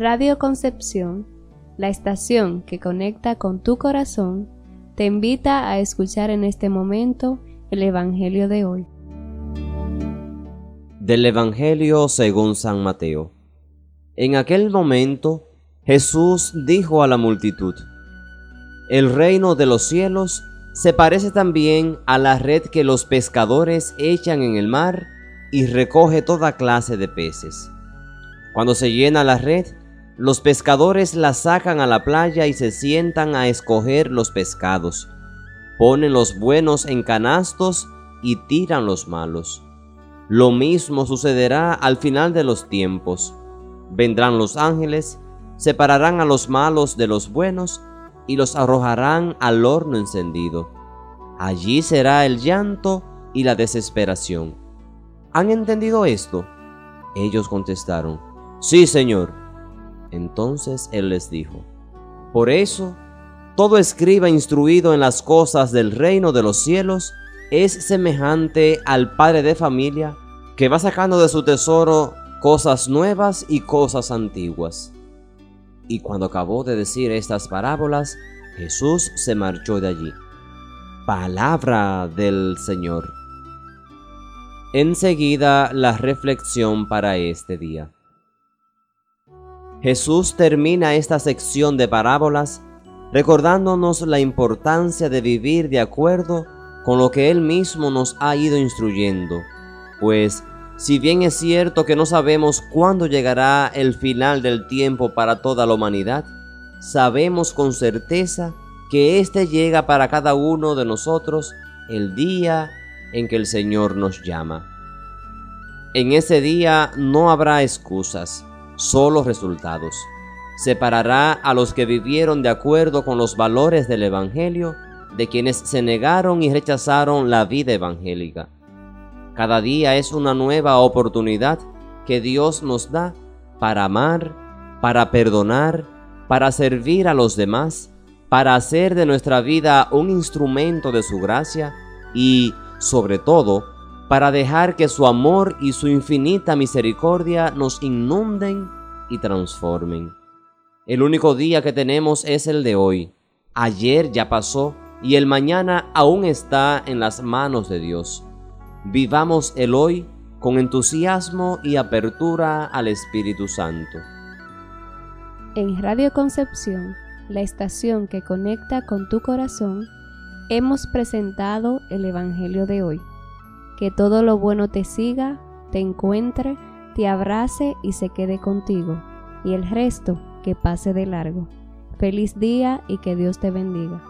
Radio Concepción, la estación que conecta con tu corazón, te invita a escuchar en este momento el Evangelio de hoy. Del Evangelio según San Mateo. En aquel momento Jesús dijo a la multitud, El reino de los cielos se parece también a la red que los pescadores echan en el mar y recoge toda clase de peces. Cuando se llena la red, los pescadores la sacan a la playa y se sientan a escoger los pescados. Ponen los buenos en canastos y tiran los malos. Lo mismo sucederá al final de los tiempos. Vendrán los ángeles, separarán a los malos de los buenos y los arrojarán al horno encendido. Allí será el llanto y la desesperación. ¿Han entendido esto? Ellos contestaron, Sí, Señor. Entonces él les dijo, Por eso, todo escriba instruido en las cosas del reino de los cielos es semejante al padre de familia que va sacando de su tesoro cosas nuevas y cosas antiguas. Y cuando acabó de decir estas parábolas, Jesús se marchó de allí. Palabra del Señor. Enseguida la reflexión para este día. Jesús termina esta sección de parábolas recordándonos la importancia de vivir de acuerdo con lo que Él mismo nos ha ido instruyendo, pues si bien es cierto que no sabemos cuándo llegará el final del tiempo para toda la humanidad, sabemos con certeza que éste llega para cada uno de nosotros el día en que el Señor nos llama. En ese día no habrá excusas, solo resultados. Separará a los que vivieron de acuerdo con los valores del Evangelio de quienes se negaron y rechazaron la vida evangélica. Cada día es una nueva oportunidad que Dios nos da para amar, para perdonar, para servir a los demás, para hacer de nuestra vida un instrumento de su gracia y, sobre todo, para dejar que su amor y su infinita misericordia nos inunden y transformen. El único día que tenemos es el de hoy. Ayer ya pasó y el mañana aún está en las manos de Dios. Vivamos el hoy con entusiasmo y apertura al Espíritu Santo. En Radio Concepción, la estación que conecta con tu corazón, hemos presentado el Evangelio de hoy. Que todo lo bueno te siga, te encuentre, te abrace y se quede contigo, y el resto que pase de largo. Feliz día y que Dios te bendiga.